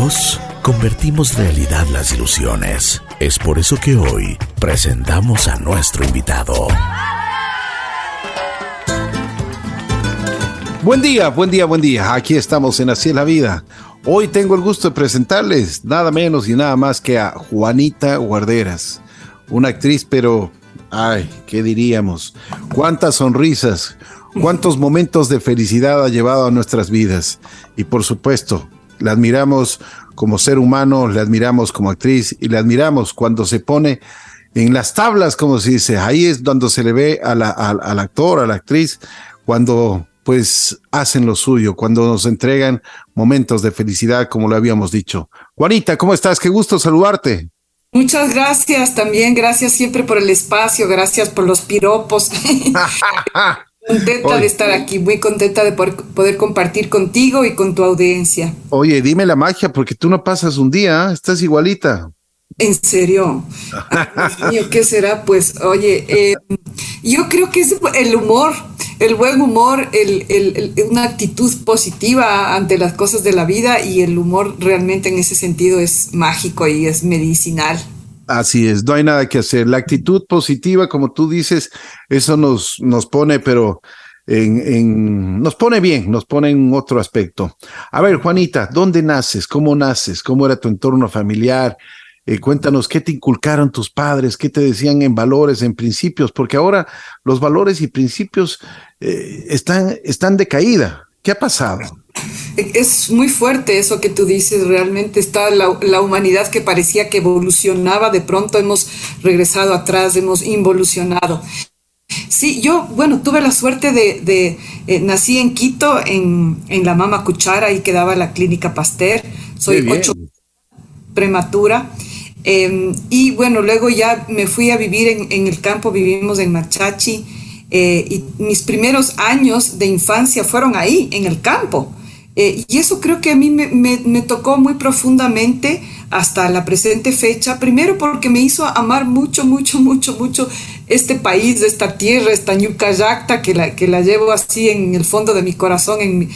Juntos convertimos realidad las ilusiones. Es por eso que hoy presentamos a nuestro invitado. Buen día, buen día, buen día. Aquí estamos en Así es la Vida. Hoy tengo el gusto de presentarles nada menos y nada más que a Juanita Guarderas, una actriz, pero, ay, ¿qué diríamos? ¿Cuántas sonrisas? ¿Cuántos momentos de felicidad ha llevado a nuestras vidas? Y por supuesto, la admiramos como ser humano, la admiramos como actriz y la admiramos cuando se pone en las tablas, como se dice. Ahí es donde se le ve al actor, a la actriz, cuando pues hacen lo suyo, cuando nos entregan momentos de felicidad, como lo habíamos dicho. Juanita, ¿cómo estás? Qué gusto saludarte. Muchas gracias también, gracias siempre por el espacio, gracias por los piropos. contenta de estar aquí, muy contenta de poder, compartir contigo y con tu audiencia. Oye, dime la magia, porque tú no pasas un día, ¿eh? estás igualita. ¿En serio? ¿qué será? Pues, oye, eh, yo creo que es el humor, el buen humor, el, una actitud positiva ante las cosas de la vida y el humor realmente en ese sentido es mágico y es medicinal. Así es, no hay nada que hacer. La actitud positiva, como tú dices, eso nos, nos pone, pero en, en, nos pone bien, nos pone en otro aspecto. A ver, Juanita, ¿dónde naces? ¿Cómo naces? ¿Cómo era tu entorno familiar? Eh, cuéntanos qué te inculcaron tus padres, qué te decían en valores, en principios, porque ahora los valores y principios eh, están, están de caída. ¿Qué ha pasado? Es muy fuerte eso que tú dices, realmente está la, humanidad que parecía que evolucionaba, de pronto hemos regresado atrás, hemos involucionado. Sí, yo, bueno, tuve la suerte de, eh, nací en Quito, en, la Mama Cuchara, y quedaba la clínica Pasteur, soy ocho prematura, Em, y bueno, luego ya me fui a vivir en, el campo, vivimos en Machachi, eh, y mis primeros años de infancia fueron ahí, en el campo. Eh, y eso creo que a mí me, me, tocó muy profundamente hasta la presente fecha, primero porque me hizo amar mucho, mucho, mucho, mucho este país, esta tierra, esta Ñucayacta, que la, que la llevo así en el fondo de mi corazón, en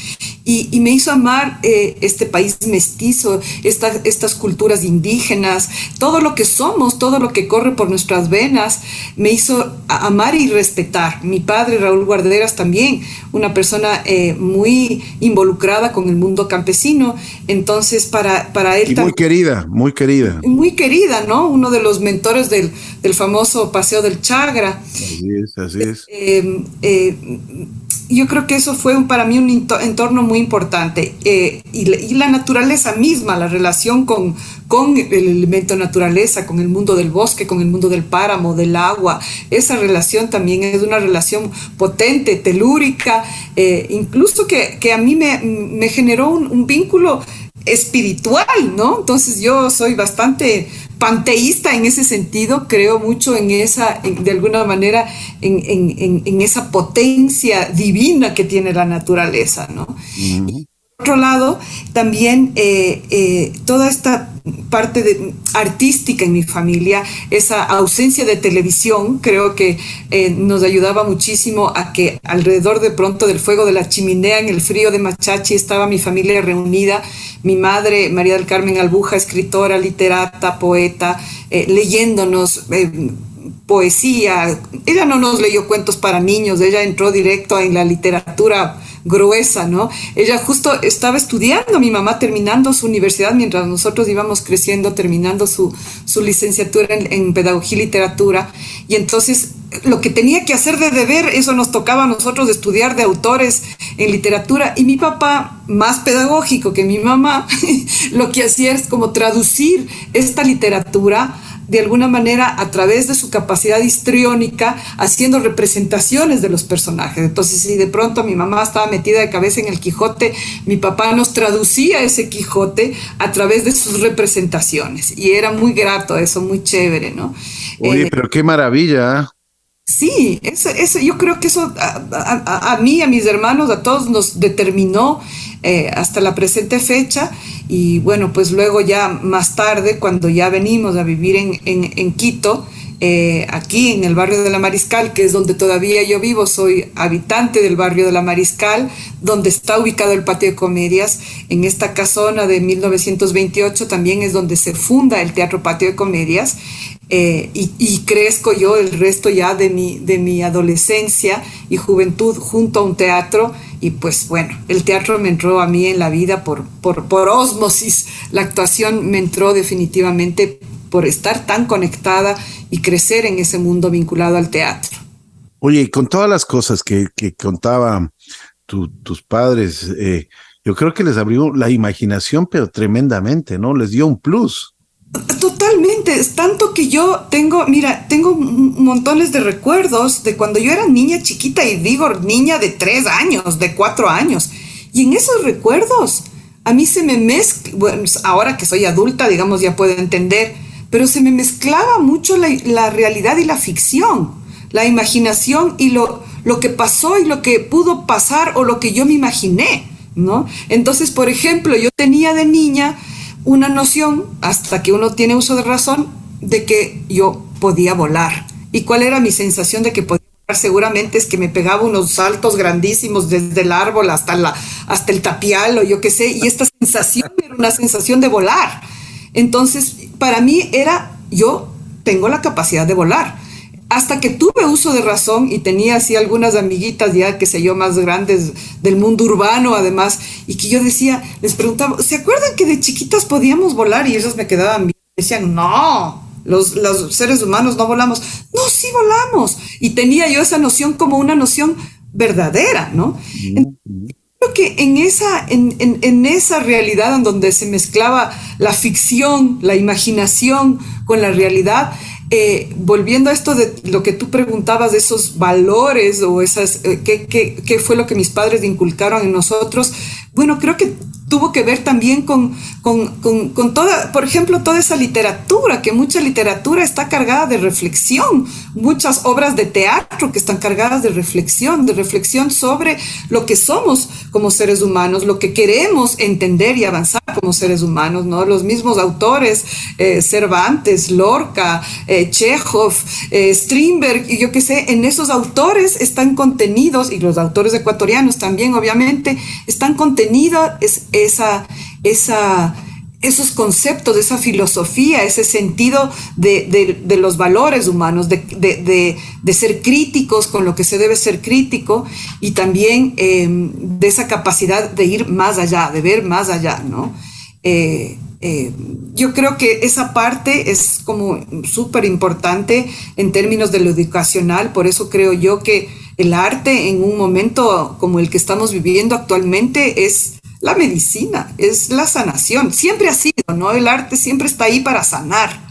y, me hizo amar eh, este país mestizo, estas culturas indígenas, todo lo que somos, todo lo que corre por nuestras venas, me hizo amar y respetar. Mi padre, Raúl Guarderas, también, una persona eh, muy involucrada con el mundo campesino, entonces para, para él... Y muy querida, muy querida. Muy querida, ¿no? Uno de los mentores del, del famoso Paseo del Chagra. Así es, así es. Eh, yo creo que eso fue para mí un entorno muy importante. Eh, y, la, naturaleza misma, la relación con, con el elemento naturaleza, con el mundo del bosque, con el mundo del páramo, del agua, esa relación también es una relación potente, telúrica, eh, incluso que, a mí me, generó un, un vínculo espiritual, ¿no? Entonces yo soy bastante panteísta en ese sentido, creo mucho en esa, de alguna manera, en, esa potencia divina que tiene la naturaleza, ¿no? Otro lado, también eh, eh, toda esta parte artística en mi familia, esa ausencia de televisión, creo que eh, nos ayudaba muchísimo a que alrededor de pronto del fuego de la chimenea, en el frío de Machachi, estaba mi familia reunida, mi madre, María del Carmen Albuja, escritora, literata, poeta, leyéndonos poesía. Ella no nos leyó cuentos para niños, ella entró directo en la literatura gruesa, ¿no? Ella justo estaba estudiando, mi mamá terminando su universidad mientras nosotros íbamos creciendo, terminando su, su licenciatura en, pedagogía y literatura. Y entonces lo que tenía que hacer de deber, eso nos tocaba a nosotros estudiar de autores en literatura. Y mi papá, más pedagógico que mi mamá, lo que hacía es como traducir esta literatura de alguna manera a través de su capacidad histriónica haciendo representaciones de los personajes. Entonces, si de pronto mi mamá estaba metida de cabeza en el Quijote, mi papá nos traducía ese Quijote a través de sus representaciones. Y era muy grato eso, muy chévere, ¿no? Oye, eh, pero qué maravilla. Sí, eso, eso, yo creo que eso a, mí, a mis hermanos, a todos nos determinó eh, hasta la presente fecha y bueno, pues luego ya más tarde, cuando ya venimos a vivir en, en, Quito, eh, aquí en el barrio de la Mariscal, que es donde todavía yo vivo, soy habitante del barrio de la Mariscal, donde está ubicado el patio de comedias. En esta casona de 1928 también es donde se funda el Teatro Patio de Comedias. Eh, y, crezco yo el resto ya de mi, de mi adolescencia y juventud junto a un teatro y pues bueno, el teatro me entró a mí en la vida por, por, por osmosis, la actuación me entró definitivamente por estar tan conectada y crecer en ese mundo vinculado al teatro. Oye, y con todas las cosas que, que contaban tus padres, eh, yo creo que les abrió la imaginación, pero tremendamente, ¿no? Les dio un plus. Totalmente, es tanto que yo tengo, mira, tengo montones de recuerdos de cuando yo era niña chiquita y digo niña de tres años, de cuatro años. Y en esos recuerdos, a mí se me mezcla, bueno, ahora que soy adulta, digamos, ya puedo entender, pero se me mezclaba mucho la, realidad y la ficción, la imaginación y lo, lo que pasó y lo que pudo pasar o lo que yo me imaginé, ¿no? Entonces, por ejemplo, yo tenía de niña una noción, hasta que uno tiene uso de razón, de que yo podía volar. ¿Y cuál era mi sensación de que podía volar? Seguramente es que me pegaba unos saltos grandísimos desde el árbol hasta, la, hasta el tapial o yo qué sé, y esta sensación era una sensación de volar. Entonces, para mí era, yo tengo la capacidad de volar hasta que tuve uso de razón y tenía así algunas amiguitas ya, que sé yo, más grandes del mundo urbano además, y que yo decía, les preguntaba, ¿se acuerdan que de chiquitas podíamos volar? Y ellos me quedaban bien, decían, no, los, los seres humanos no volamos. No, sí volamos. Y tenía yo esa noción como una noción verdadera, ¿no? Creo que en esa, en, en, en, esa realidad en donde se mezclaba la ficción, la imaginación con la realidad, eh, volviendo a esto de lo que tú preguntabas de esos valores o esas, eh, ¿qué, qué, qué fue lo que mis padres inculcaron en nosotros? Bueno, creo que tuvo que ver también con, con, toda, por ejemplo, toda esa literatura, que mucha literatura está cargada de reflexión, muchas obras de teatro que están cargadas de reflexión, de reflexión sobre lo que somos como seres humanos, lo que queremos entender y avanzar como seres humanos, ¿no? Los mismos autores, eh, Cervantes, Lorca, eh, Chekhov, eh, Strindberg, y yo qué sé, en esos autores están contenidos, y los autores ecuatorianos también, obviamente, están contenidos, es, esa, esos conceptos, esa filosofía, ese sentido de, los valores humanos, de, ser críticos con lo que se debe ser crítico y también em, de esa capacidad de ir más allá, de ver más allá, ¿no? Eh, eh, yo creo que esa parte es como súper importante en términos de lo educacional, por eso creo yo que el arte en un momento como el que estamos viviendo actualmente es la medicina, es la sanación. Siempre ha sido, ¿no? El arte siempre está ahí para sanar.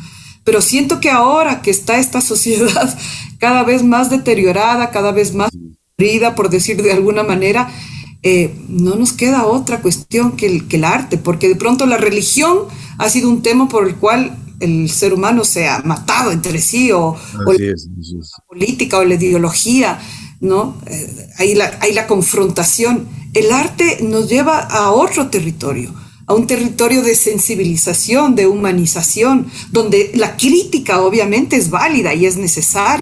Pero siento que ahora que está esta sociedad cada vez más deteriorada, cada vez más herida, por decir de alguna manera, eh, no nos queda otra cuestión que el, que el arte, porque de pronto la religión ha sido un tema por el cual el ser humano se ha matado entre sí, o, la política o la ideología, ¿no? Eh, hay, la, hay la confrontación el arte nos lleva a otro territorio, a un territorio de sensibilización, de humanización, donde la crítica obviamente es válida y es necesaria.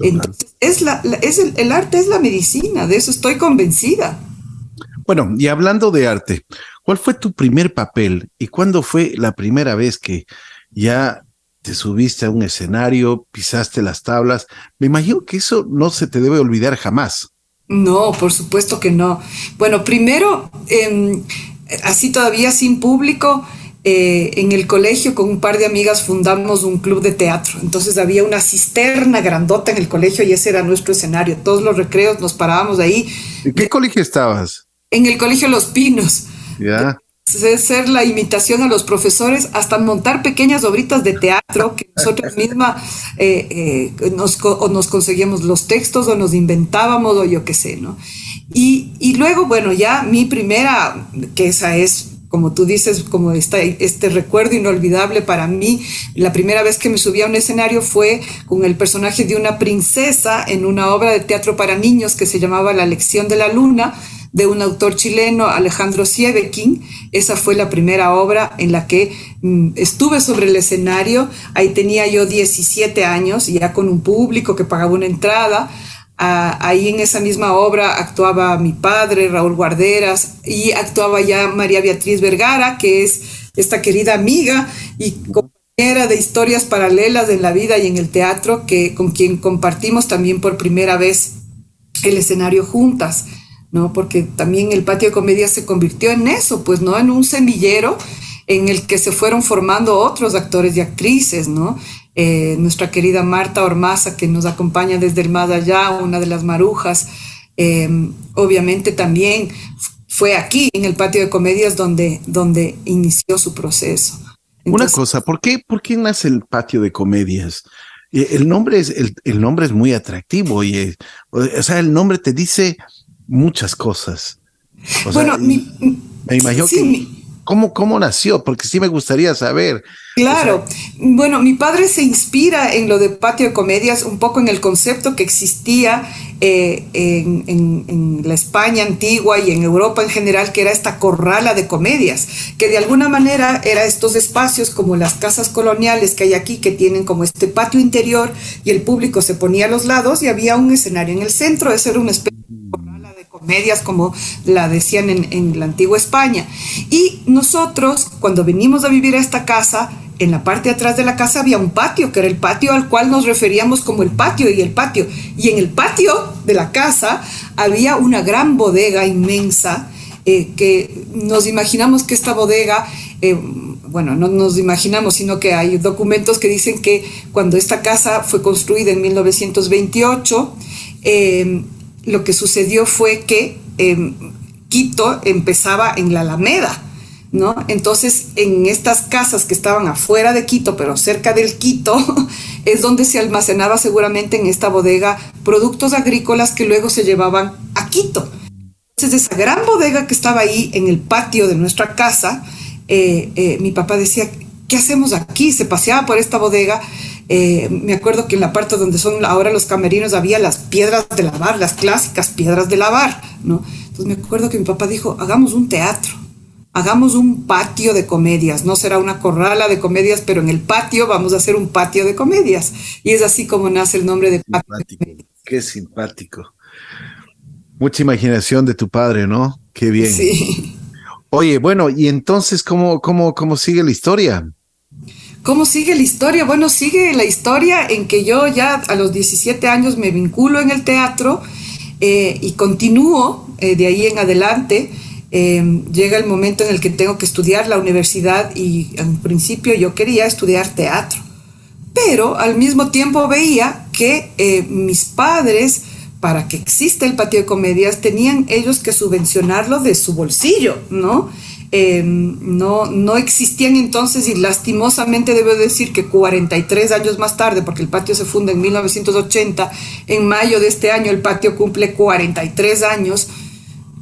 Entonces, es la, es el, arte es la medicina, de eso estoy convencida. Bueno, y hablando de arte, ¿cuál fue tu primer papel y cuándo fue la primera vez que ya te subiste a un escenario, pisaste las tablas? Me imagino que eso no se te debe olvidar jamás. No, por supuesto que no. Bueno, primero, em, así todavía sin público, eh, en el colegio con un par de amigas fundamos un club de teatro. Entonces había una cisterna grandota en el colegio y ese era nuestro escenario. Todos los recreos nos parábamos ahí. ¿En qué colegio estabas? En el colegio Los Pinos. Ya ser la imitación a los profesores, hasta montar pequeñas obritas de teatro que nosotros mismas eh, eh, nos, o nos conseguíamos los textos o nos inventábamos o yo qué sé, ¿no? Y, y, luego, bueno, ya mi primera, que esa es, como tú dices, como esta, este recuerdo inolvidable para mí, la primera vez que me subí a un escenario fue con el personaje de una princesa en una obra de teatro para niños que se llamaba La lección de la luna, de un autor chileno, Alejandro Siebekin. Esa fue la primera obra en la que mm, estuve sobre el escenario. Ahí tenía yo 17 años, ya con un público que pagaba una entrada. Ah, ahí en esa misma obra actuaba mi padre, Raúl Guarderas, y actuaba ya María Beatriz Vergara, que es esta querida amiga y compañera de historias paralelas en la vida y en el teatro, que, con quien compartimos también por primera vez el escenario juntas. ¿No? Porque también el patio de comedia se convirtió en eso, pues, ¿no? En un semillero en el que se fueron formando otros actores y actrices, ¿no? Eh, nuestra querida Marta Ormaza, que nos acompaña desde el más allá, una de las marujas, em, obviamente también fue aquí, en el patio de comedias, donde, donde inició su proceso. una cosa, ¿por qué, ¿por qué nace el patio de comedias? Eh, el nombre es, el, nombre es muy atractivo y, eh, o sea, el nombre te dice muchas cosas. bueno, me imagino que ¿Cómo, ¿Cómo nació? Porque sí me gustaría saber. Claro. bueno, mi padre se inspira en lo de patio de comedias, un poco en el concepto que existía eh, en, la España antigua y en Europa en general, que era esta corrala de comedias, que de alguna manera era estos espacios como las casas coloniales que hay aquí, que tienen como este patio interior y el público se ponía a los lados y había un escenario en el centro. Ese era una especie medias como la decían en, la antigua España. Y nosotros, cuando venimos a vivir a esta casa, en la parte de atrás de la casa había un patio, que era el patio al cual nos referíamos como el patio y el patio. Y en el patio de la casa había una gran bodega inmensa eh, que nos imaginamos que esta bodega, eh, bueno, no nos imaginamos, sino que hay documentos que dicen que cuando esta casa fue construida en 1928, eh, lo que sucedió fue que em, Quito empezaba en la Alameda, ¿no? Entonces, en estas casas que estaban afuera de Quito, pero cerca del Quito, es donde se almacenaba seguramente en esta bodega productos agrícolas que luego se llevaban a Quito. Entonces, esa gran bodega que estaba ahí en el patio de nuestra casa, eh, eh, mi papá decía, ¿qué hacemos aquí? Se paseaba por esta bodega eh, me acuerdo que en la parte donde son ahora los camerinos había las piedras de lavar, las clásicas piedras de lavar, ¿no? Entonces me acuerdo que mi papá dijo, hagamos un teatro, hagamos un patio de comedias, no será una corrala de comedias, pero en el patio vamos a hacer un patio de comedias. Y es así como nace el nombre de patio. Qué simpático. Mucha imaginación de tu padre, ¿no? Qué bien. Sí. Oye, bueno, y entonces, ¿cómo, cómo, cómo sigue la historia? ¿Cómo sigue la historia? Bueno, sigue la historia en que yo ya a los 17 años me vinculo en el teatro eh, y continúo eh, de ahí en adelante. Em, llega el momento en el que tengo que estudiar la universidad y en principio yo quería estudiar teatro, pero al mismo tiempo veía que eh, mis padres, para que exista el patio de comedias, tenían ellos que subvencionarlo de su bolsillo, ¿no? Em, no, no existían entonces y lastimosamente debo decir que 43 años más tarde, porque el patio se funda en 1980, en mayo de este año el patio cumple 43 años,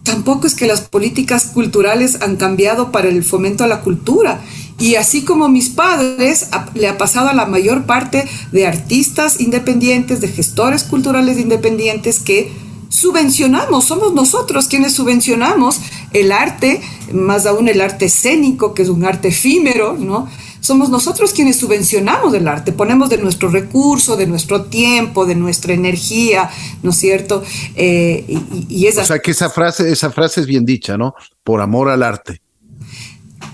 tampoco es que las políticas culturales han cambiado para el fomento a la cultura. Y así como mis padres, le ha pasado a la mayor parte de artistas independientes, de gestores culturales independientes que subvencionamos, somos nosotros quienes subvencionamos el arte, más aún el arte escénico, que es un arte efímero, ¿no? Somos nosotros quienes subvencionamos el arte, ponemos de nuestro recurso, de nuestro tiempo, de nuestra energía, ¿no es cierto? Eh, y, O sea que esa frase, esa frase es bien dicha, ¿no? Por amor al arte.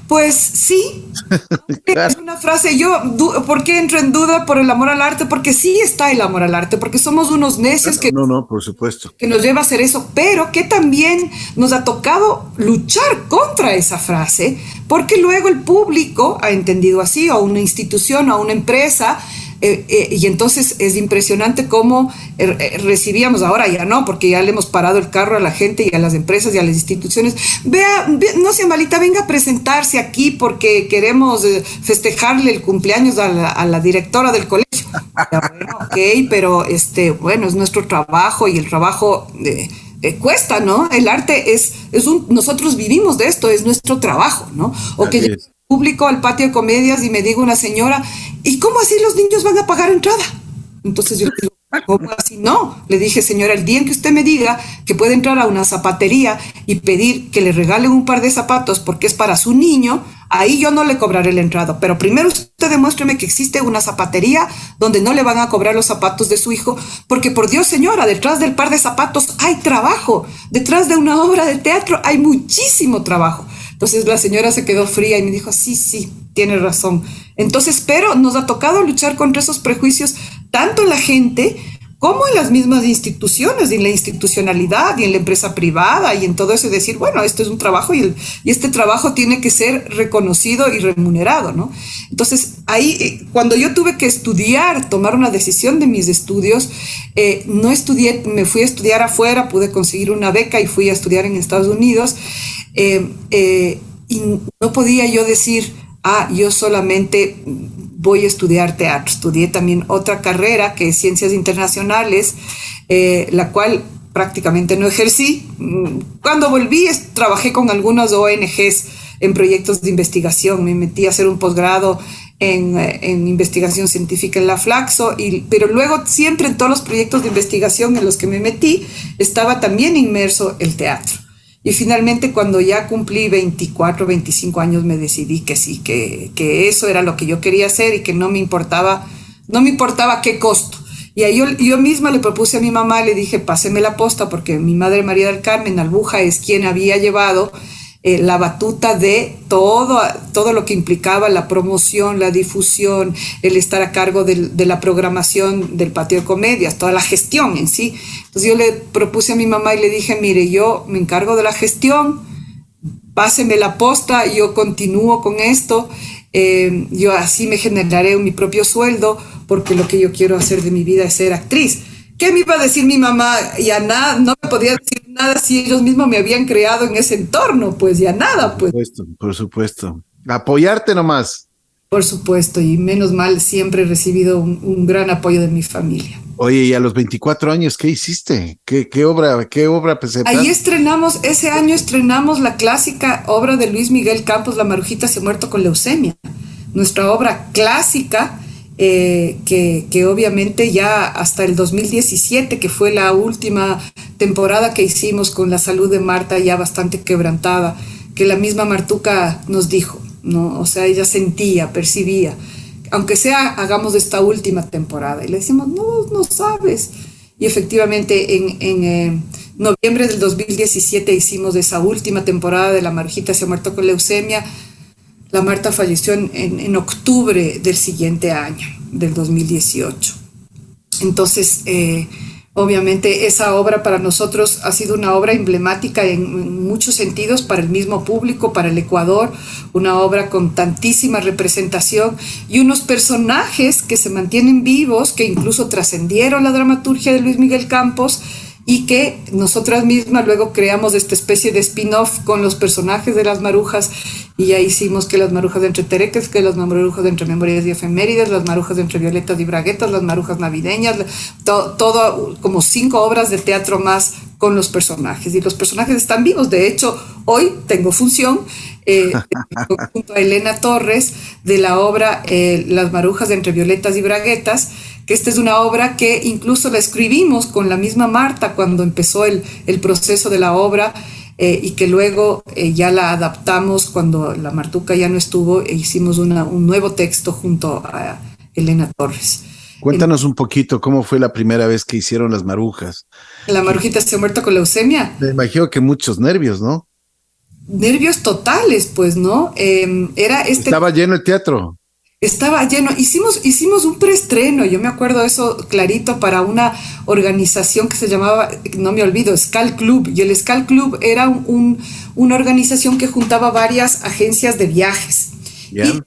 Pues sí, es una frase, yo, ¿por qué entro en duda por el amor al arte? Porque sí está el amor al arte, porque somos unos necios que... No, no, por supuesto. Que nos lleva a hacer eso, pero que también nos ha tocado luchar contra esa frase, porque luego el público ha entendido así, o una institución, o una empresa, eh, eh, y entonces es impresionante cómo eh, recibíamos, ahora ya no, porque ya le hemos parado el carro a la gente y a las empresas y a las instituciones. Vea, no sea malita, venga a presentarse aquí porque queremos festejarle el cumpleaños a la, directora del colegio. bueno, ok, pero este, bueno, es nuestro trabajo y el trabajo... cuesta, ¿no? El arte es, es un, nosotros vivimos de esto, es nuestro trabajo, ¿no? O público al patio de comedias y me diga una señora, ¿y cómo así los niños van a pagar entrada? Entonces yo digo, ¿Cómo así? No, le dije, señora, el día en que usted me diga que puede entrar a una zapatería y pedir que le regalen un par de zapatos porque es para su niño, ahí yo no le cobraré la entrada. Pero primero usted demuéstreme que existe una zapatería donde no le van a cobrar los zapatos de su hijo, porque por Dios, señora, detrás del par de zapatos hay trabajo, detrás de una obra de teatro hay muchísimo trabajo. Entonces la señora se quedó fría y me dijo, sí, sí, tiene razón. Entonces, pero nos ha tocado luchar contra esos prejuicios tanto en la gente como en las mismas instituciones, en la institucionalidad y en la empresa privada y en todo eso, decir, bueno, esto es un trabajo y, este trabajo tiene que ser reconocido y remunerado, ¿no? Entonces, ahí, eh, cuando yo tuve que estudiar, tomar una decisión de mis estudios, eh, no estudié, me fui a estudiar afuera, pude conseguir una beca y fui a estudiar en Estados Unidos, eh, y no podía yo decir, ah, yo solamente voy a estudiar teatro. Estudié también otra carrera que es Ciencias Internacionales, eh, la cual prácticamente no ejercí. Cuando volví trabajé con algunas ONGs en proyectos de investigación. Me metí a hacer un posgrado en, eh, investigación científica en la Flaxo, pero luego siempre en todos los proyectos de investigación en los que me metí estaba también inmerso el teatro. Y finalmente cuando ya cumplí 24, 25 años me decidí que sí, que, que, eso era lo que yo quería hacer y que no me importaba, no me importaba qué costo. Y ahí yo, yo misma le propuse a mi mamá, le dije, páseme la posta, porque mi madre María del Carmen Albuja es quien había llevado eh, la batuta de todo, todo lo que implicaba la promoción, la difusión, el estar a cargo de la programación del patio de comedias, toda la gestión en sí. Entonces yo le propuse a mi mamá y le dije, mire, yo me encargo de la gestión, páseme la posta, yo continúo con esto, eh, yo así me generaré mi propio sueldo, porque lo que yo quiero hacer de mi vida es ser actriz. ¿Qué me iba a decir mi mamá? Ya nada, no me podía decir nada si ellos mismos me habían creado en ese entorno, pues ya nada, pues. Por supuesto, por supuesto. Apoyarte nomás. Por supuesto, y menos mal siempre he recibido un, gran apoyo de mi familia. Oye, y a los 24 años, ¿qué hiciste? ¿Qué, qué obra, qué obra presentaste? Ahí estrenamos, ese año estrenamos la clásica obra de Luis Miguel Campos, La Marujita se ha muerto con leucemia. Nuestra obra clásica eh, que, obviamente ya hasta el 2017, que fue la última temporada que hicimos con la salud de Marta ya bastante quebrantada, que la misma Martuca nos dijo, ¿no? O sea, ella sentía, percibía, aunque sea hagamos esta última temporada. Y le decimos, no, no sabes. Y efectivamente en, en eh, noviembre del 2017 hicimos esa última temporada de La Marjita se ha muerto con leucemia, la Marta falleció en, octubre del siguiente año, del 2018. Entonces, eh, obviamente esa obra para nosotros ha sido una obra emblemática en, muchos sentidos para el mismo público, para el Ecuador, una obra con tantísima representación y unos personajes que se mantienen vivos, que incluso trascendieron la dramaturgia de Luis Miguel Campos y que nosotras mismas luego creamos esta especie de spin-off con los personajes de las marujas y ya hicimos que las marujas de entre tereques, que las marujas de entre memorias y efemérides, las marujas de entre violetas y braguetas, las marujas navideñas, todo como cinco obras de teatro más con los personajes y los personajes están vivos. De hecho, hoy tengo función eh, junto a Elena Torres de la obra eh, Las marujas de entre violetas y braguetas que esta es una obra que incluso la escribimos con la misma Marta cuando empezó el, el proceso de la obra eh, y que luego eh, ya la adaptamos cuando la Martuca ya no estuvo e hicimos una, un nuevo texto junto a Elena Torres. Cuéntanos un poquito cómo fue la primera vez que hicieron las marujas. La marujita se ha muerto con leucemia. Me imagino que muchos nervios, ¿no? Nervios totales, pues, ¿no? Em, era este... Estaba lleno el teatro estaba lleno. Hicimos, hicimos un preestreno, yo me acuerdo eso clarito, para una organización que se llamaba, no me olvido, Scal Club. Y el Scal Club era un, una organización que juntaba varias agencias de viajes. Y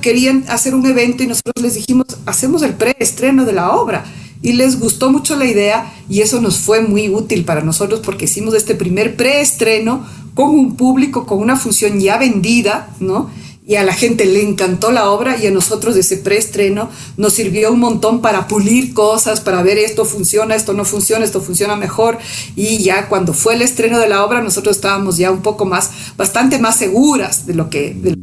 querían hacer un evento y nosotros les dijimos, hacemos el preestreno de la obra. Y les gustó mucho la idea y eso nos fue muy útil para nosotros porque hicimos este primer preestreno con un público, con una función ya vendida, ¿no? Y a la gente le encantó la obra y a nosotros ese preestreno nos sirvió un montón para pulir cosas, para ver esto funciona, esto no funciona, esto funciona mejor y ya cuando fue el estreno de la obra nosotros estábamos ya un poco más, bastante más seguras de lo que, de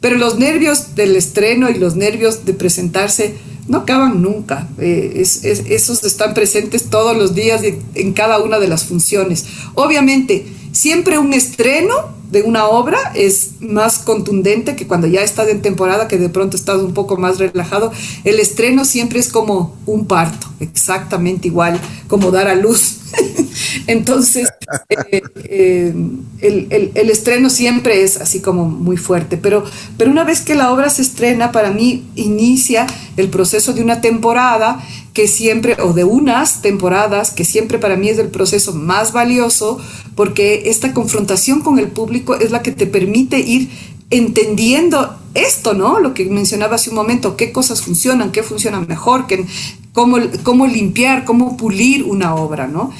Pero los nervios del estreno y los nervios de presentarse no acaban nunca. Eh, esos están presentes todos los días en cada una de las funciones. Obviamente, siempre un estreno de una obra es más contundente que cuando ya estás en temporada, que de pronto estás un poco más relajado. El estreno siempre es como un parto, exactamente igual, como dar a luz. Entonces, eh, eh, el, estreno siempre es así como muy fuerte, pero, pero una vez que la obra se estrena, para mí inicia el proceso de una temporada que siempre, o de unas temporadas, que siempre para mí es el proceso más valioso, porque esta confrontación con el público es la que te permite ir entendiendo esto, ¿no? Lo que mencionaba hace un momento, qué cosas funcionan, qué funcionan mejor, qué, cómo, cómo limpiar, cómo pulir una obra, ¿no?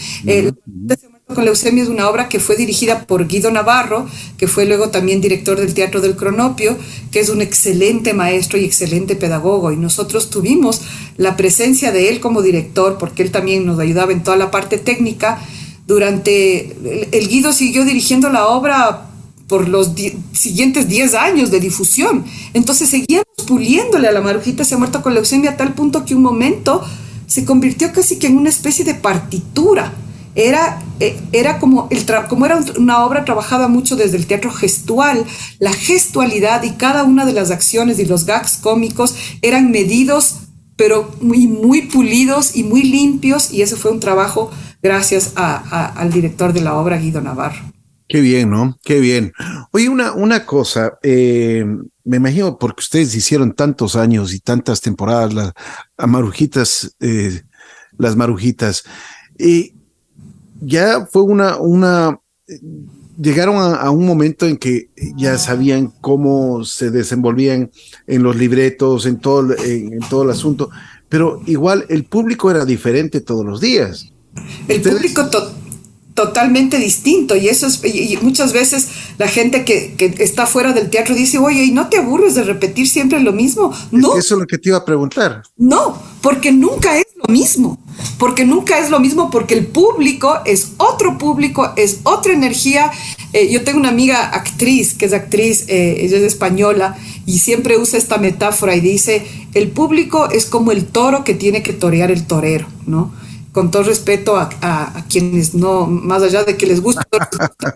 Con Leucemia es una obra que fue dirigida por Guido Navarro, que fue luego también director del Teatro del Cronopio, que es un excelente maestro y excelente pedagogo. Y nosotros tuvimos la presencia de él como director, porque él también nos ayudaba en toda la parte técnica. Durante el, Guido siguió dirigiendo la obra por los siguientes 10 años de difusión. Entonces seguíamos puliéndole a la marujita, se ha muerto con leucemia a tal punto que un momento se convirtió casi que en una especie de partitura era, eh, era como, el como era una obra trabajada mucho desde el teatro gestual, la gestualidad y cada una de las acciones y los gags cómicos eran medidos, pero muy, muy pulidos y muy limpios, y ese fue un trabajo gracias al director de la obra, Guido Navarro. Qué bien, ¿no? Qué bien. Oye, una, una cosa, eh, me imagino porque ustedes hicieron tantos años y tantas temporadas, las marujitas, eh, las marujitas. y ya fue una, una, llegaron a, un momento en que ya sabían cómo se desenvolvían en los libretos, en todo, en, todo el asunto, pero igual el público era diferente todos los días. El público totalmente distinto y eso es, y muchas veces la gente que, que, está fuera del teatro dice, oye, ¿y no te aburres de repetir siempre lo mismo? No. Eso es lo que te iba a preguntar. No, porque nunca es lo mismo, porque nunca es lo mismo, porque el público es otro público, es otra energía. Eh, yo tengo una amiga actriz, que es actriz, eh, ella es española, y siempre usa esta metáfora y dice, el público es como el toro que tiene que torear el torero, ¿no? Con todo respeto a, quienes no, más allá de que les guste,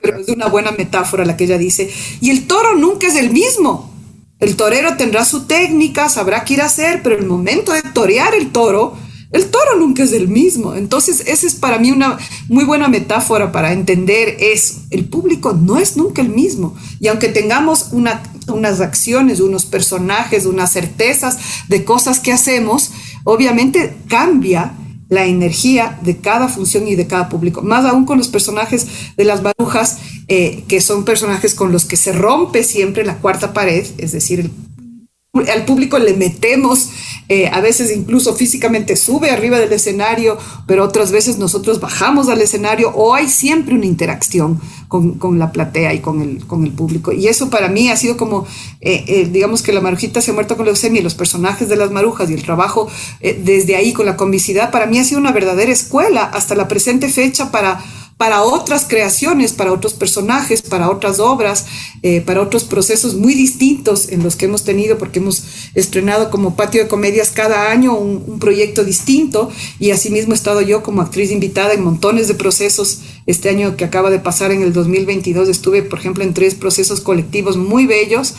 pero es una buena metáfora la que ella dice. Y el toro nunca es el mismo. El torero tendrá su técnica, sabrá qué ir a hacer, pero el momento de torear el toro, el toro nunca es el mismo. Entonces, esa es para mí una muy buena metáfora para entender eso. El público no es nunca el mismo. Y aunque tengamos unas acciones, unos personajes, unas certezas de cosas que hacemos, obviamente cambia la energía de cada función y de cada público. Más aún con los personajes de las barujas, eh, que son personajes con los que se rompe siempre la cuarta pared, es decir, el al público le metemos, eh, a veces incluso físicamente sube arriba del escenario, pero otras veces nosotros bajamos al escenario o hay siempre una interacción con, la platea y con el, con el público. Y eso para mí ha sido como, eh, eh, digamos que la marujita se ha muerto con leucemia y los personajes de las marujas y el trabajo desde ahí con la comicidad, para mí ha sido una verdadera escuela hasta la presente fecha para para otras creaciones, para otros personajes, para otras obras, eh, para otros procesos muy distintos en los que hemos tenido, porque hemos estrenado como patio de comedias cada año un, proyecto distinto y asimismo he estado yo como actriz invitada en montones de procesos. Este año que acaba de pasar en el 2022 estuve, por ejemplo, en tres procesos colectivos muy bellos.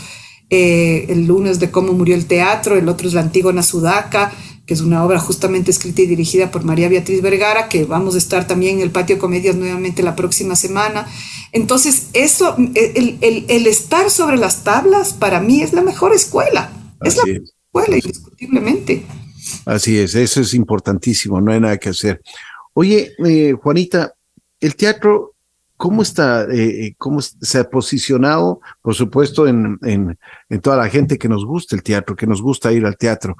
Eh, el lunes de cómo murió el teatro, el otro es la Antígona Sudaca, que es una obra justamente escrita y dirigida por María Beatriz Vergara, que vamos a estar también en el Patio Comedias nuevamente la próxima semana. Entonces, eso, el, el, estar sobre las tablas para mí es la mejor escuela. es la mejor escuela, indiscutiblemente. Así es, eso es importantísimo, no hay nada que hacer. Oye, eh, Juanita, el teatro ¿Cómo está, eh, eh, cómo se ha posicionado, por supuesto, en, en, en, toda la gente que nos gusta el teatro, que nos gusta ir al teatro?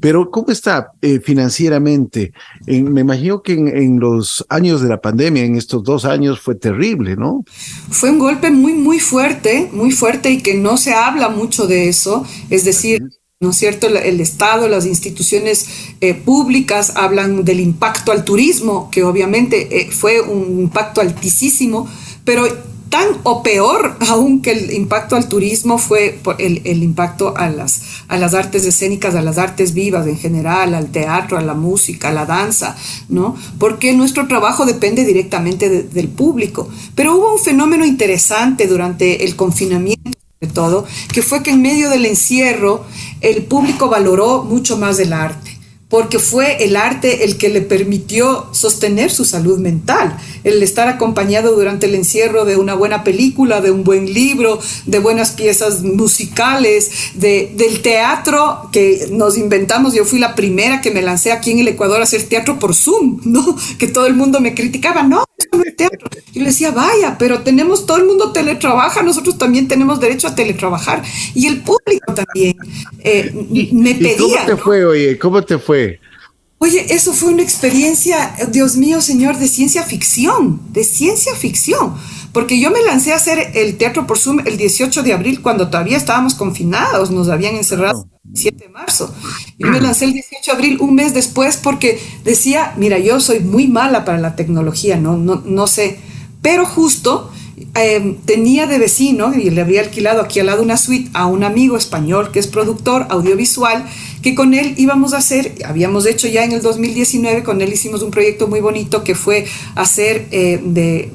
Pero ¿cómo está eh, financieramente? me imagino que en, los años de la pandemia, en estos dos años, fue terrible, ¿no? Fue un golpe muy, muy fuerte, muy fuerte y que no se habla mucho de eso. Es decir, ¿no es cierto? El, Estado, las instituciones eh, públicas hablan del impacto al turismo, que obviamente eh, fue un impacto altísimo, pero tan o peor aún que el impacto al turismo fue el, el, impacto a las, a las artes escénicas, a las artes vivas en general, al teatro, a la música, a la danza, ¿no? Porque nuestro trabajo depende directamente del público. Pero hubo un fenómeno interesante durante el confinamiento de todo, que fue que en medio del encierro el público valoró mucho más el arte porque fue el arte el que le permitió sostener su salud mental, el estar acompañado durante el encierro de una buena película, de un buen libro, de buenas piezas musicales, de, del teatro que nos inventamos. Yo fui la primera que me lancé aquí en el Ecuador a hacer teatro por Zoom, ¿no? Que todo el mundo me criticaba, no, teatro. Y le decía, vaya, pero tenemos, todo el mundo teletrabaja, nosotros también tenemos derecho a teletrabajar. Y el público también eh, me pedía. ¿Cómo te fue, oye? ¿Cómo te fue? Oye, eso fue una experiencia, Dios mío, Señor, de ciencia ficción, de ciencia ficción, porque yo me lancé a hacer el teatro por Zoom el 18 de abril cuando todavía estábamos confinados, nos habían encerrado 7 de marzo. Y me lancé el 18 de abril, un mes después, porque decía, mira, yo soy muy mala para la tecnología, no, no, no sé, pero justo Em, tenía de vecino, y le había alquilado aquí al lado una suite a un amigo español que es productor audiovisual, que con él íbamos a hacer, habíamos hecho ya en el 2019, con él hicimos un proyecto muy bonito que fue hacer eh,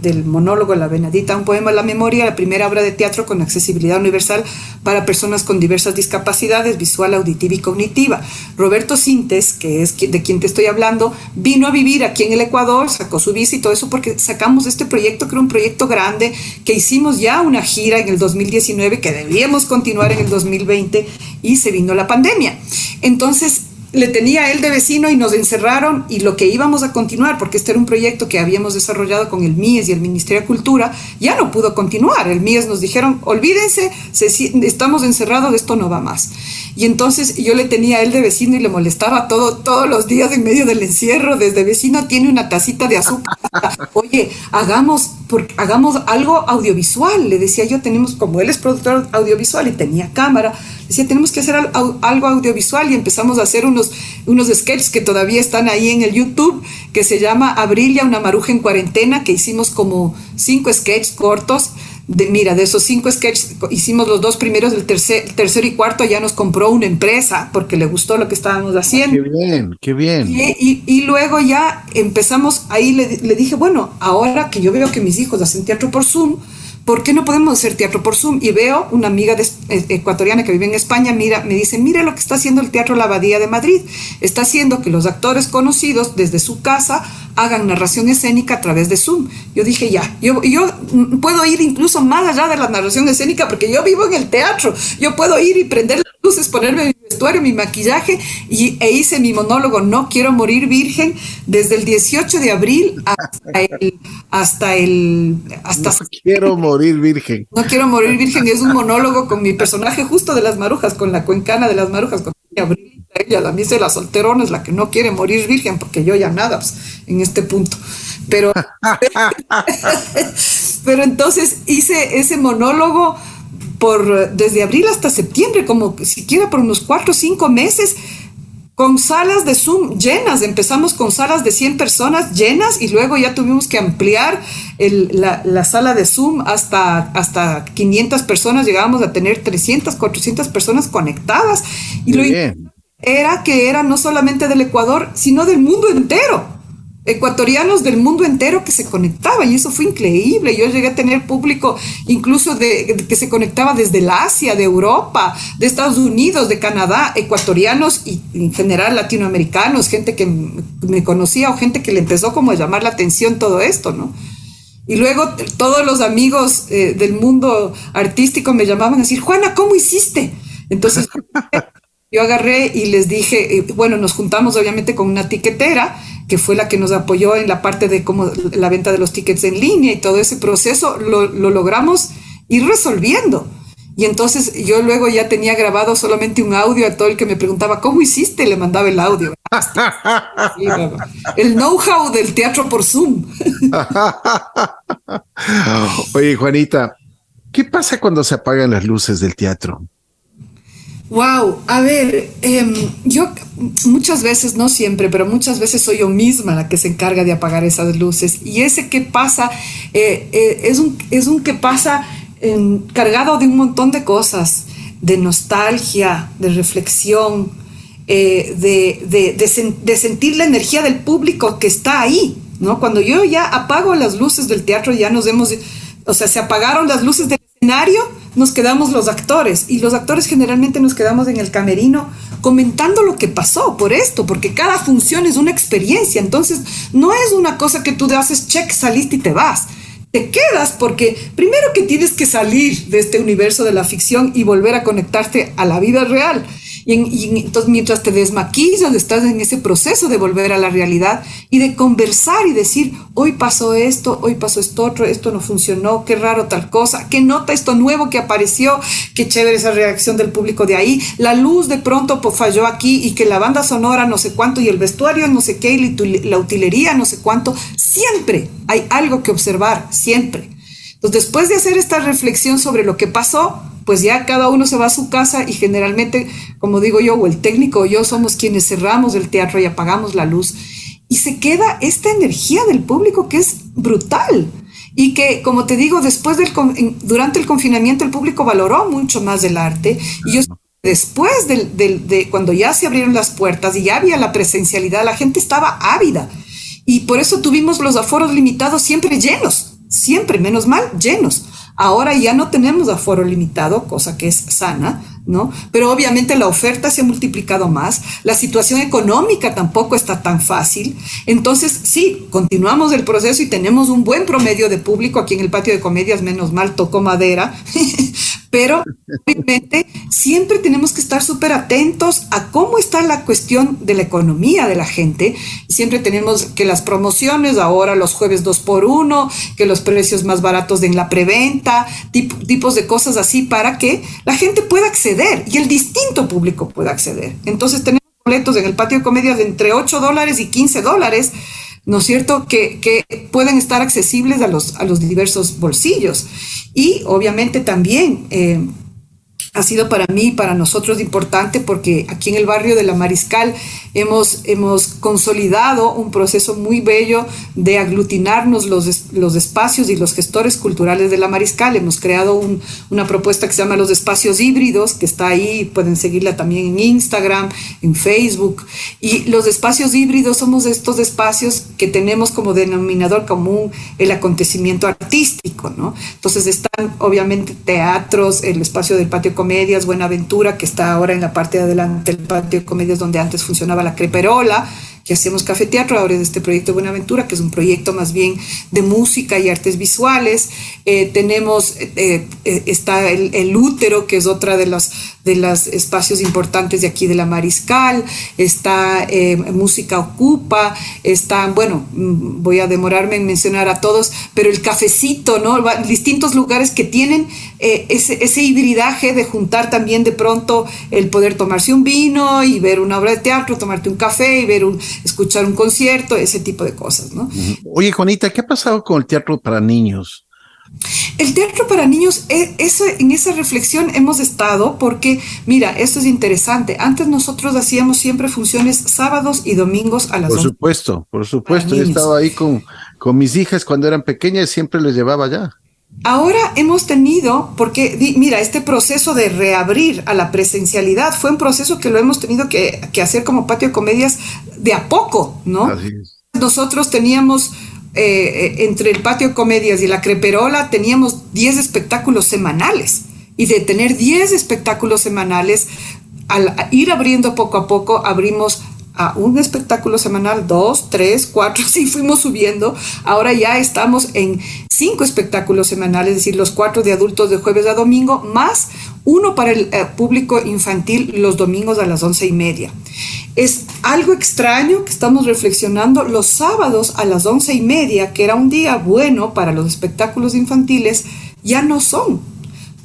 del monólogo La Benedita, un poema a la memoria, la primera obra de teatro con accesibilidad universal para personas con diversas discapacidades visual, auditiva y cognitiva. Roberto Sintes, que es de quien te estoy hablando, vino a vivir aquí en el Ecuador, sacó su visa y todo eso porque sacamos este proyecto que era un proyecto grande que hicimos ya una gira en el 2019 que debíamos continuar en el 2020 y se vino la pandemia. Entonces, le tenía él de vecino y nos encerraron y lo que íbamos a continuar, porque este era un proyecto que habíamos desarrollado con el MIES y el Ministerio de Cultura, ya no pudo continuar. El MIES nos dijeron, olvídense, estamos encerrados, esto no va más. Y entonces yo le tenía a él de vecino y le molestaba todo, todos los días en medio del encierro, desde vecino tiene una tacita de azúcar. Oye, hagamos, hagamos algo audiovisual, le decía yo, tenemos, como él es productor audiovisual y tenía cámara, decía, tenemos que hacer algo audiovisual y empezamos a hacer unos, unos sketches que todavía están ahí en el YouTube, que se llama Abril una maruja en cuarentena, que hicimos como cinco sketches cortos. De, mira, de esos cinco sketches hicimos los dos primeros, el tercer, tercero y cuarto ya nos compró una empresa porque le gustó lo que estábamos haciendo. Qué bien, qué bien. Y, y, luego ya empezamos, ahí le, le, dije, bueno, ahora que yo veo que mis hijos hacen teatro por Zoom, ¿por qué no podemos hacer teatro por Zoom? Y veo una amiga eh, ecuatoriana que vive en España, mira, me dice, mira lo que está haciendo el Teatro La Abadía de Madrid. Está haciendo que los actores conocidos desde su casa hagan narración escénica a través de Zoom. Yo dije, ya, yo, yo puedo ir incluso más allá de la narración escénica porque yo vivo en el teatro. Yo puedo ir y prender luces, ponerme mi vestuario, mi maquillaje y, e hice mi monólogo No quiero morir virgen desde el 18 de abril hasta el... Hasta el hasta no quiero morir virgen. No quiero morir virgen es un monólogo con mi personaje justo de las marujas, con la cuencana de las marujas, con Abril, ella, la misa de las solteronas, la que no quiere morir virgen, porque yo ya nada pues, en este punto. Pero, pero entonces hice ese monólogo por desde abril hasta septiembre, como siquiera por unos cuatro o cinco meses, con salas de Zoom llenas. Empezamos con salas de 100 personas llenas y luego ya tuvimos que ampliar la, sala de Zoom hasta, hasta 500 personas. Llegábamos a tener 300, 400 personas conectadas. Y lo era que era no solamente del Ecuador, sino del mundo entero ecuatorianos del mundo entero que se conectaban y eso fue increíble. Yo llegué a tener público incluso de, que se conectaba desde el Asia, de Europa, de Estados Unidos, de Canadá, ecuatorianos y en general latinoamericanos, gente que me conocía o gente que le empezó como a llamar la atención todo esto, ¿no? Y luego todos los amigos eh, del mundo artístico me llamaban a decir, Juana, ¿cómo hiciste? Entonces yo agarré y les dije, eh, bueno, nos juntamos obviamente con una tiquetera que fue la que nos apoyó en la parte de cómo la venta de los tickets en línea y todo ese proceso, lo, logramos ir resolviendo. Y entonces yo luego ya tenía grabado solamente un audio a todo el que me preguntaba, ¿cómo hiciste? Le mandaba el audio. el know-how del teatro por Zoom. Oye, Juanita, ¿qué pasa cuando se apagan las luces del teatro? Wow, a ver, em, yo muchas veces, no siempre, pero muchas veces soy yo misma la que se encarga de apagar esas luces. Y ese que pasa eh, eh, es, un, es un que pasa cargado de un montón de cosas, de nostalgia, de reflexión, eh, de, de, sentir la energía del público que está ahí. ¿no? Cuando yo ya apago las luces del teatro, ya nos hemos, o sea, se apagaron las luces del escenario, nos quedamos los actores y los actores generalmente nos quedamos en el camerino comentando lo que pasó por esto, porque cada función es una experiencia, entonces no es una cosa que tú haces check, saliste y te vas. Te quedas porque primero que tienes que salir de este universo de la ficción y volver a conectarte a la vida real. Y, entonces mientras te desmaquillas, estás en ese proceso de volver a la realidad y de conversar y decir, hoy pasó esto, hoy pasó esto otro, esto no funcionó, qué raro tal cosa, qué nota esto nuevo que apareció, qué chévere esa reacción del público de ahí, la luz de pronto pues, falló aquí y que la banda sonora no sé cuánto y el vestuario no sé qué y la utilería no sé cuánto, siempre hay algo que observar, siempre. Entonces después de hacer esta reflexión sobre lo que pasó, pues ya cada uno se va a su casa y generalmente, como digo yo, o el técnico o yo somos quienes cerramos el teatro y apagamos la luz. Y se queda esta energía del público que es brutal. Y que, como te digo, después del, durante el confinamiento el público valoró mucho más el arte. Y yo después de cuando ya se abrieron las puertas y ya había la presencialidad, la gente estaba ávida. Y por eso tuvimos los aforos limitados siempre llenos, siempre, menos mal, llenos. Ahora ya no tenemos aforo limitado, cosa que es sana, ¿no? Pero obviamente la oferta se ha multiplicado más, la situación económica tampoco está tan fácil. Entonces, sí, continuamos el proceso y tenemos un buen promedio de público aquí en el patio de comedias, menos mal tocó madera, pero obviamente siempre tenemos que estar súper atentos a cómo está la cuestión de la economía de la gente. Siempre tenemos que las promociones, ahora los jueves dos por uno, que los precios más baratos en la preventa, tipos de cosas así para que la gente pueda acceder y el distinto público pueda acceder. Entonces tenemos boletos en el patio de comedia de entre 8 dólares y 15 dólares ¿no es cierto?, que, que, pueden estar accesibles a los, a los diversos bolsillos. Y obviamente también eh, ha sido para mí, para nosotros importante, porque aquí en el barrio de la Mariscal hemos, hemos consolidado un proceso muy bello de aglutinarnos los, los espacios y los gestores culturales de la Mariscal. Hemos creado una propuesta que se llama los espacios híbridos, que está ahí, pueden seguirla también en Instagram, en Facebook. Y los espacios híbridos somos estos espacios que tenemos como denominador común el acontecimiento artístico, ¿no? Entonces están obviamente teatros, el espacio del patio Comedias, Buenaventura, que está ahora en la parte de adelante del patio de comedias donde antes funcionaba la Creperola, que hacemos café teatro, ahora es este proyecto Buenaventura, que es un proyecto más bien de música y artes visuales. Eh, tenemos, eh, eh, está el, útero, que es otra de los de los espacios importantes de aquí de la Mariscal, está Música Ocupa, está, bueno, mm, voy a demorarme en mencionar a todos, pero el cafecito, ¿no? Distintos lugares que tienen ese, ese hibridaje de juntar también de pronto el poder tomarse un vino y ver una obra de teatro, tomarte un café y ver un, escuchar un concierto, ese tipo de cosas, ¿no? Oye, Juanita, ¿qué ha pasado con el teatro para niños? El teatro para niños, e, en esa reflexión hemos estado porque, mira, esto es interesante. Antes nosotros hacíamos siempre funciones sábados y domingos a las Por supuesto, por supuesto. Yo estaba ahí con, con mis hijas cuando eran pequeñas y siempre les llevaba allá. Ahora hemos tenido, porque mira, este proceso de reabrir a la presencialidad fue un proceso que lo hemos tenido que, hacer como patio de comedias de a poco, ¿no? Nosotros teníamos, eh, eh, entre el patio de comedias y la creperola, teníamos 10 espectáculos semanales. Y de tener 10 espectáculos semanales, al ir abriendo poco a poco, abrimos a un espectáculo semanal, dos, tres, cuatro, así fuimos subiendo. Ahora ya estamos en cinco espectáculos semanales, es decir, los cuatro de adultos de jueves a domingo, más uno para el eh, público infantil los domingos a las once y media. Es algo extraño que estamos reflexionando los sábados a las once y media, que era un día bueno para los espectáculos infantiles, ya no son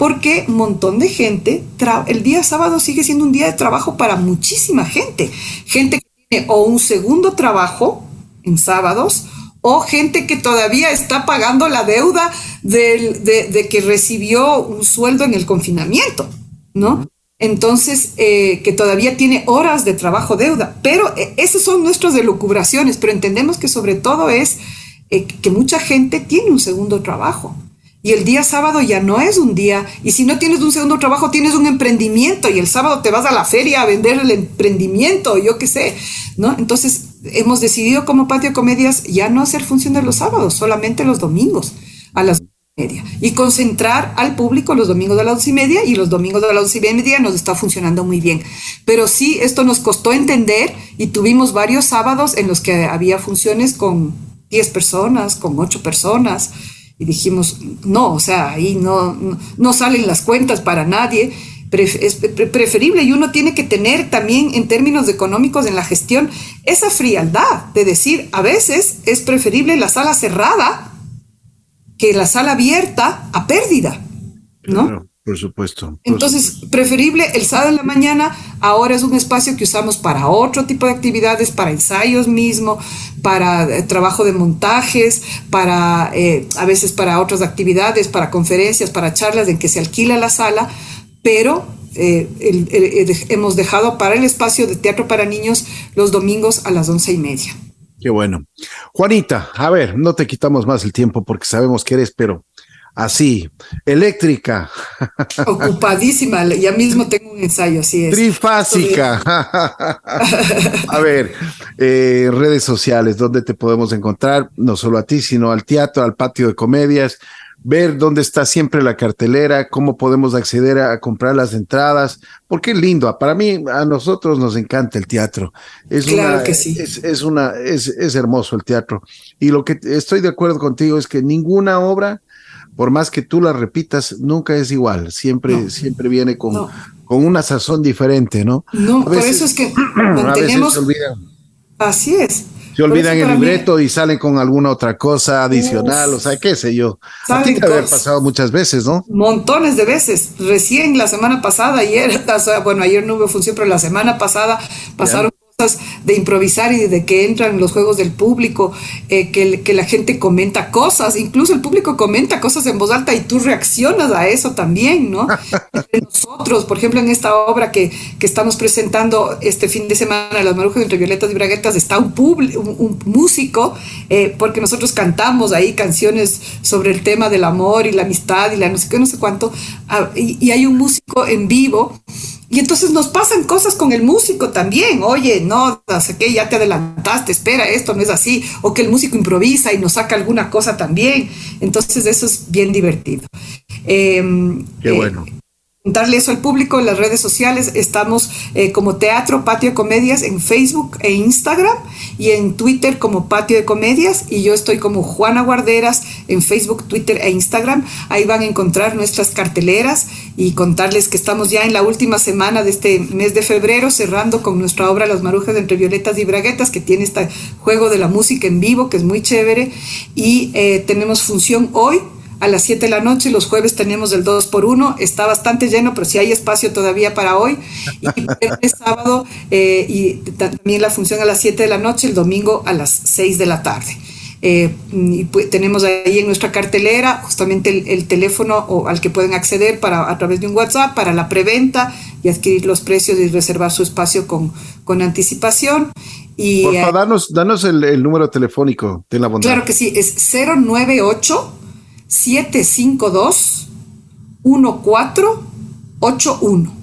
porque un montón de gente, el día sábado sigue siendo un día de trabajo para muchísima gente. Gente que tiene o un segundo trabajo en sábados, o gente que todavía está pagando la deuda de, que recibió un sueldo en el confinamiento, ¿no? Entonces eh, que todavía tiene horas de trabajo deuda. Pero eh, esas son nuestras delucubraciones, pero entendemos que sobre todo es eh, que mucha gente tiene un segundo trabajo. Y el día sábado ya no es un día. Y si no tienes un segundo trabajo, tienes un emprendimiento. Y el sábado te vas a la feria a vender el emprendimiento, yo qué sé. ¿no? Entonces, hemos decidido como Patio Comedias ya no hacer función de los sábados, solamente los domingos a las y concentrar al público los domingos de las once y media y los domingos de las once y media nos está funcionando muy bien. Pero sí, esto nos costó entender y tuvimos varios sábados en los que había funciones con 10 personas, con 8 personas y dijimos, no, o sea, ahí no, no, salen las cuentas para nadie. es preferible y uno tiene que tener también en términos económicos en la gestión esa frialdad de decir, a veces es preferible la sala cerrada que la sala abierta a pérdida, ¿no? por supuesto. Entonces, preferible el sábado en la mañana, ahora es un espacio que usamos para otro tipo de actividades, para ensayos mismo, para eh, trabajo de montajes, para eh, a veces para otras actividades, para conferencias, para charlas en que se alquila la sala, pero eh, hemos dejado para el espacio de teatro para niños los domingos a las once y media. Qué bueno. Juanita, a ver, no te quitamos más el tiempo porque sabemos que eres, pero así, eléctrica. Ocupadísima, ya mismo tengo un ensayo, así es. Trifásica. a ver, eh, redes sociales, ¿dónde te podemos encontrar? No solo a ti, sino al teatro, al patio de comedias, ver dónde está siempre la cartelera, cómo podemos acceder a, comprar las entradas, porque es lindo. Para mí, a nosotros nos encanta el teatro. Es claro que sí. Es, una, es, es, hermoso el teatro. Y lo que estoy de acuerdo contigo es que ninguna obra, por más que tú la repitas, nunca es igual. Siempre, siempre viene con, con una sazón diferente, ¿no? No, por eso es que mantenemos. Así es se olvidan el libreto y salen con alguna otra cosa adicional, o sea, qué sé yo. A ti te haber pasado muchas veces, ¿no? Montones de veces. Recién la semana pasada, ayer, bueno, ayer no hubo función, pero la semana pasada pasaron de improvisar y de que entran los juegos del público, eh, que, que, la gente comenta cosas, incluso el público comenta cosas en voz alta y tú reaccionas a eso también, ¿no? nosotros, por ejemplo, en esta obra que, que, estamos presentando este fin de semana, Las Marujas entre Violetas y Braguetas, está un, un, músico, eh, porque nosotros cantamos ahí canciones sobre el tema del amor y la amistad y la no sé qué, no sé cuánto, ah, y, y hay un músico en vivo y entonces nos pasan cosas con el músico también. Oye, no, no sé qué, ya te adelantaste, espera, esto no es así. O que el músico improvisa y nos saca alguna cosa también. Entonces eso es bien divertido. Em, qué eh, bueno darle eso al público en las redes sociales. Estamos eh, como Teatro Patio de Comedias en Facebook e Instagram y en Twitter como Patio de Comedias y yo estoy como Juana Guarderas en Facebook, Twitter e Instagram. Ahí van a encontrar nuestras carteleras y contarles que estamos ya en la última semana de este mes de febrero cerrando con nuestra obra Las Marujas entre Violetas y Braguetas que tiene este juego de la música en vivo que es muy chévere y eh, tenemos función hoy a las 7 de la noche. Los jueves tenemos el 2 por 1 Está bastante lleno, pero si hay espacio todavía para hoy. Y el sábado eh, y también la función a las 7 de la noche, el domingo a las 6 de la tarde. Eh, y pues, tenemos ahí en nuestra cartelera justamente el, teléfono o, al que pueden acceder para, a través de un WhatsApp para la preventa y adquirir los precios y reservar su espacio con, con anticipación. Y, Por favor, danos, danos el, el, número telefónico de la bondad. Claro que sí, es 098 752 1481.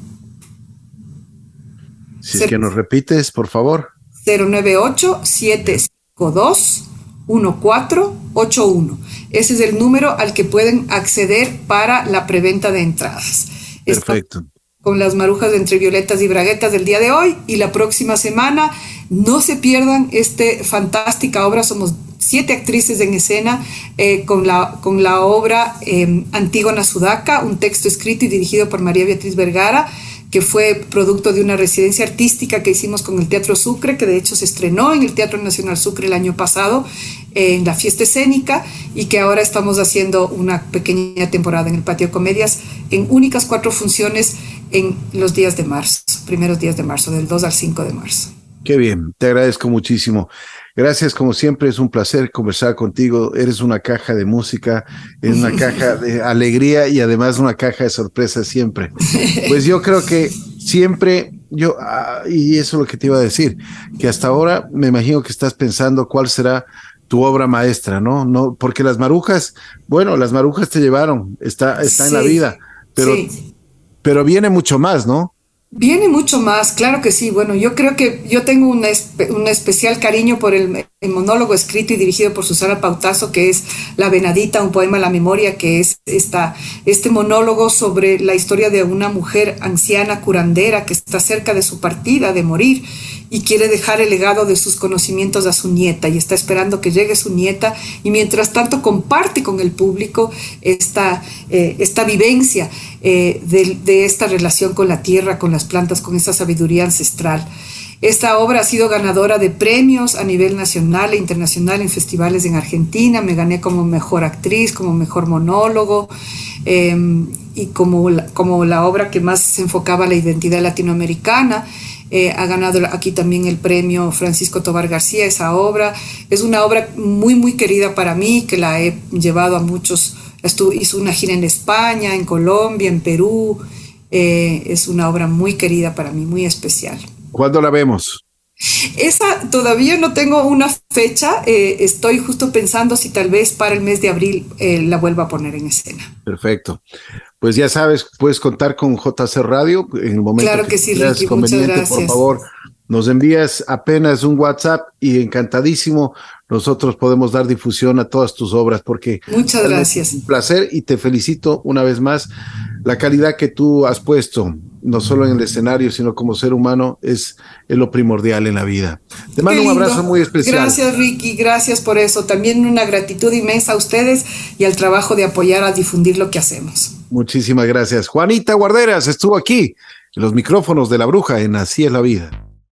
Si es que nos repites, por favor. 098 752 1481. Ese es el número al que pueden acceder para la preventa de entradas. Perfecto. con las marujas entre violetas y braguetas del día de hoy y la próxima semana. No se pierdan esta fantástica obra. Somos siete actrices en escena eh, con, la, con la obra eh, Antígona Sudaca, un texto escrito y dirigido por María Beatriz Vergara, que fue producto de una residencia artística que hicimos con el Teatro Sucre, que de hecho se estrenó en el Teatro Nacional Sucre el año pasado en la fiesta escénica y que ahora estamos haciendo una pequeña temporada en el Patio Comedias en únicas cuatro funciones en los días de marzo, primeros días de marzo, del 2 al 5 de marzo. Qué bien, te agradezco muchísimo. Gracias, como siempre, es un placer conversar contigo. Eres una caja de música, eres una caja de alegría y además una caja de sorpresas siempre. Pues yo creo que siempre, yo, ah, y eso es lo que te iba a decir, que hasta ahora me imagino que estás pensando cuál será tu obra maestra, ¿no? No, porque las marujas, bueno, las marujas te llevaron, está, está en la vida, pero, pero viene mucho más, ¿no? Viene mucho más, claro que sí. Bueno, yo creo que yo tengo un especial cariño por el, monólogo escrito y dirigido por Susana Pautazo, que es La Venadita, un poema a la memoria, que es esta, este monólogo sobre la historia de una mujer anciana curandera que está cerca de su partida, de morir, y quiere dejar el legado de sus conocimientos a su nieta y está esperando que llegue su nieta y mientras tanto comparte con el público esta, eh, esta vivencia eh, de, esta relación con la tierra, con las plantas, con esta sabiduría ancestral. Esta obra ha sido ganadora de premios a nivel nacional e internacional en festivales en Argentina. Me gané como mejor actriz, como mejor monólogo em, y como como la obra que más se enfocaba a la identidad latinoamericana. Eh, ha ganado aquí también el premio Francisco Tobar García, esa obra. Es una obra muy, muy querida para mí, que la he llevado a muchos, estuvo, hizo una gira en España, en Colombia, en Perú. Eh, es una obra muy querida para mí, muy especial. ¿Cuándo la vemos? Esa todavía no tengo una fecha. Eh, estoy justo pensando si tal vez para el mes de abril la vuelva a poner en escena. Perfecto pues ya sabes, puedes contar con JC Radio en el momento claro que, sí, Ricky, conveniente, por favor. Nos envías apenas un WhatsApp y encantadísimo nosotros podemos dar difusión a todas tus obras porque muchas gracias. Un placer y te felicito una vez más. La calidad que tú has puesto, no solo en el escenario, sino como ser humano, es, es lo primordial en la vida. Te mando un abrazo muy especial. Gracias, Ricky, gracias por eso. También una gratitud inmensa a ustedes y al trabajo de apoyar a difundir lo que hacemos. Muchísimas gracias. Juanita Guarderas estuvo aquí en los micrófonos de la bruja en Así es la vida.